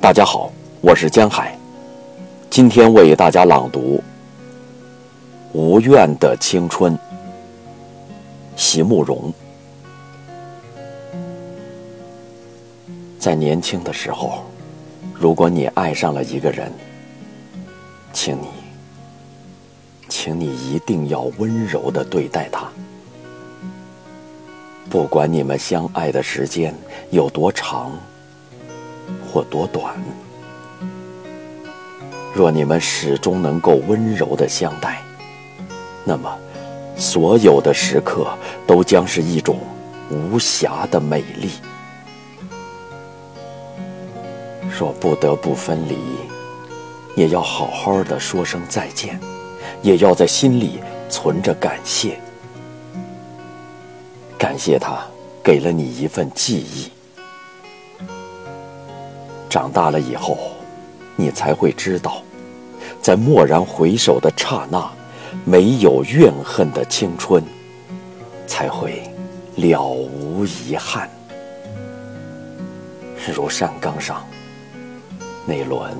大家好，我是江海，今天为大家朗读《无怨的青春》，席慕容。在年轻的时候，如果你爱上了一个人，请你，请你一定要温柔的对待他，不管你们相爱的时间有多长。或多短，若你们始终能够温柔的相待，那么所有的时刻都将是一种无瑕的美丽。若不得不分离，也要好好的说声再见，也要在心里存着感谢，感谢他给了你一份记忆。长大了以后，你才会知道，在蓦然回首的刹那，没有怨恨的青春，才会了无遗憾。如山岗上那轮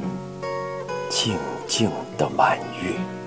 静静的满月。